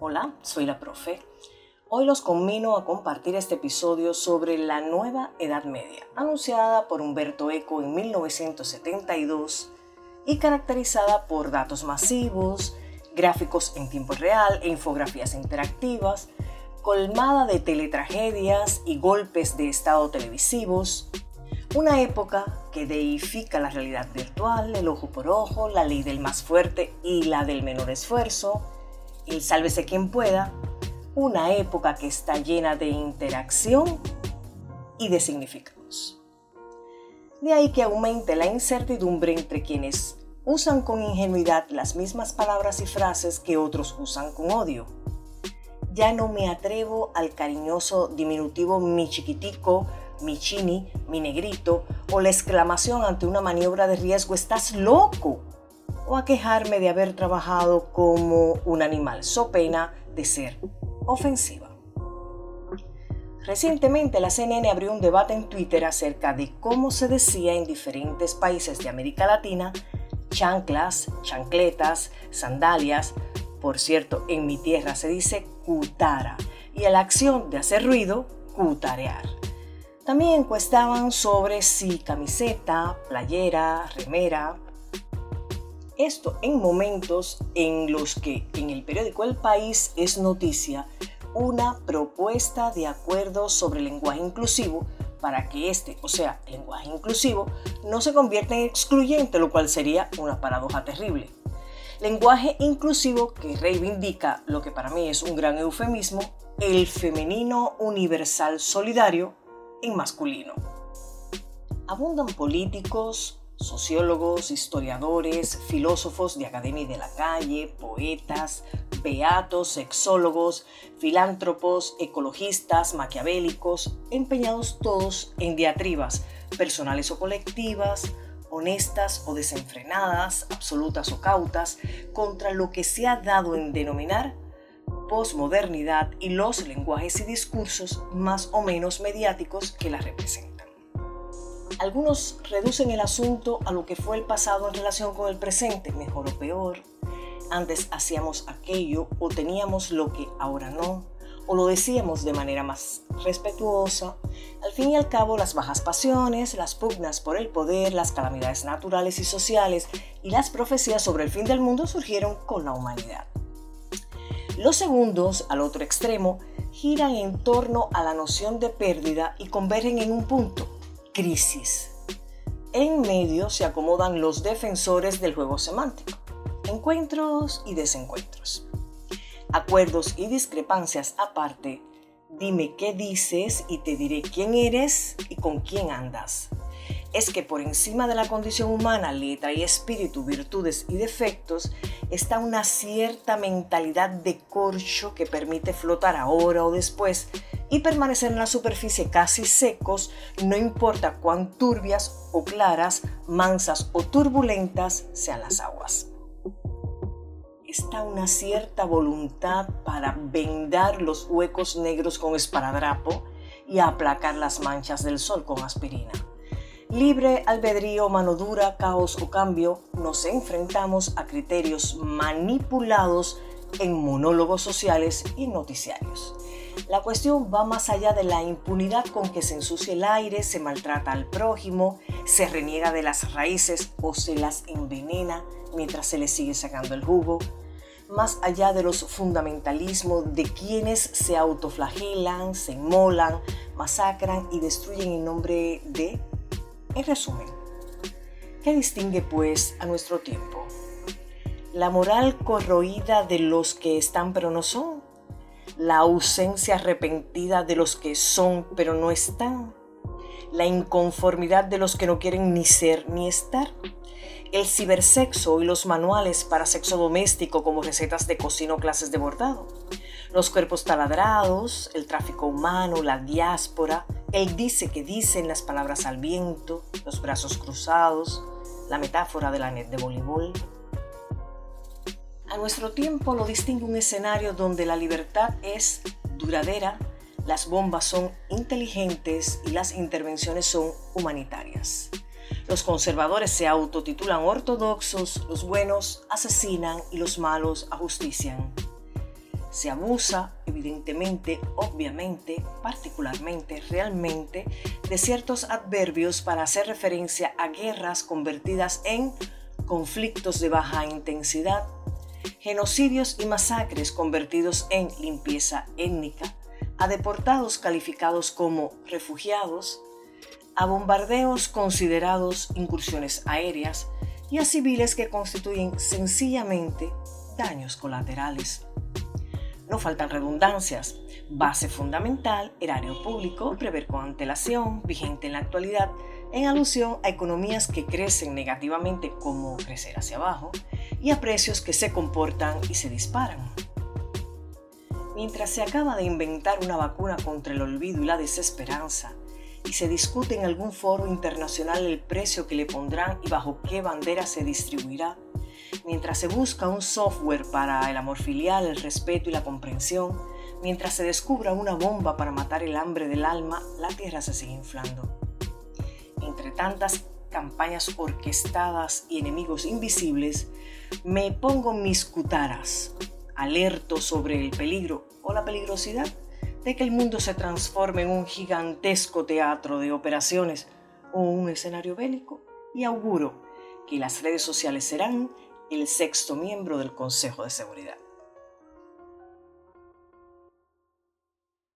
Hola, soy la profe. Hoy los conmino a compartir este episodio sobre la nueva Edad Media, anunciada por Humberto Eco en 1972 y caracterizada por datos masivos, gráficos en tiempo real e infografías interactivas, colmada de teletragedias y golpes de estado televisivos, una época que deifica la realidad virtual, el ojo por ojo, la ley del más fuerte y la del menor esfuerzo, el sálvese quien pueda, una época que está llena de interacción y de significados. De ahí que aumente la incertidumbre entre quienes usan con ingenuidad las mismas palabras y frases que otros usan con odio. Ya no me atrevo al cariñoso diminutivo mi chiquitico, mi chini, mi negrito o la exclamación ante una maniobra de riesgo, estás loco o a quejarme de haber trabajado como un animal, so pena de ser ofensiva. Recientemente la CNN abrió un debate en Twitter acerca de cómo se decía en diferentes países de América Latina chanclas, chancletas, sandalias. Por cierto, en mi tierra se dice cutara y a la acción de hacer ruido, cutarear. También encuestaban sobre si camiseta, playera, remera, esto en momentos en los que en el periódico El País es noticia una propuesta de acuerdo sobre lenguaje inclusivo para que este, o sea, lenguaje inclusivo, no se convierta en excluyente, lo cual sería una paradoja terrible. Lenguaje inclusivo que reivindica lo que para mí es un gran eufemismo, el femenino universal solidario en masculino. Abundan políticos, sociólogos, historiadores, filósofos de academia de la calle, poetas, beatos, sexólogos, filántropos, ecologistas, maquiavélicos, empeñados todos en diatribas personales o colectivas, honestas o desenfrenadas, absolutas o cautas, contra lo que se ha dado en denominar posmodernidad y los lenguajes y discursos más o menos mediáticos que la representan. Algunos reducen el asunto a lo que fue el pasado en relación con el presente, mejor o peor. Antes hacíamos aquello o teníamos lo que ahora no, o lo decíamos de manera más respetuosa. Al fin y al cabo, las bajas pasiones, las pugnas por el poder, las calamidades naturales y sociales y las profecías sobre el fin del mundo surgieron con la humanidad. Los segundos, al otro extremo, giran en torno a la noción de pérdida y convergen en un punto, crisis. En medio se acomodan los defensores del juego semántico, encuentros y desencuentros. Acuerdos y discrepancias aparte, dime qué dices y te diré quién eres y con quién andas es que por encima de la condición humana, letra y espíritu, virtudes y defectos, está una cierta mentalidad de corcho que permite flotar ahora o después y permanecer en la superficie casi secos, no importa cuán turbias o claras, mansas o turbulentas sean las aguas. Está una cierta voluntad para vendar los huecos negros con esparadrapo y aplacar las manchas del sol con aspirina libre albedrío, mano dura, caos o cambio, nos enfrentamos a criterios manipulados en monólogos sociales y noticiarios. La cuestión va más allá de la impunidad con que se ensucia el aire, se maltrata al prójimo, se reniega de las raíces o se las envenena mientras se le sigue sacando el jugo. Más allá de los fundamentalismos de quienes se autoflagelan, se inmolan, masacran y destruyen en nombre de en resumen, ¿qué distingue pues a nuestro tiempo? La moral corroída de los que están pero no son, la ausencia arrepentida de los que son pero no están, la inconformidad de los que no quieren ni ser ni estar, el cibersexo y los manuales para sexo doméstico como recetas de cocina o clases de bordado, los cuerpos taladrados, el tráfico humano, la diáspora, él dice que dicen las palabras al viento, los brazos cruzados, la metáfora de la net de voleibol. A nuestro tiempo lo distingue un escenario donde la libertad es duradera, las bombas son inteligentes y las intervenciones son humanitarias. Los conservadores se autotitulan ortodoxos, los buenos asesinan y los malos ajustician. se abusa evidentemente, obviamente, particularmente, realmente, de ciertos adverbios para hacer referencia a guerras convertidas en conflictos de baja intensidad, genocidios y masacres convertidos en limpieza étnica, a deportados calificados como refugiados, a bombardeos considerados incursiones aéreas y a civiles que constituyen sencillamente daños colaterales. No faltan redundancias. Base fundamental, erario público, prever con antelación, vigente en la actualidad, en alusión a economías que crecen negativamente como crecer hacia abajo y a precios que se comportan y se disparan. Mientras se acaba de inventar una vacuna contra el olvido y la desesperanza, y se discute en algún foro internacional el precio que le pondrán y bajo qué bandera se distribuirá, mientras se busca un software para el amor filial, el respeto y la comprensión, mientras se descubra una bomba para matar el hambre del alma, la Tierra se sigue inflando. Entre tantas campañas orquestadas y enemigos invisibles, me pongo mis cutaras, alerto sobre el peligro o la peligrosidad de que el mundo se transforme en un gigantesco teatro de operaciones o un escenario bélico y auguro que las redes sociales serán el sexto miembro del Consejo de Seguridad.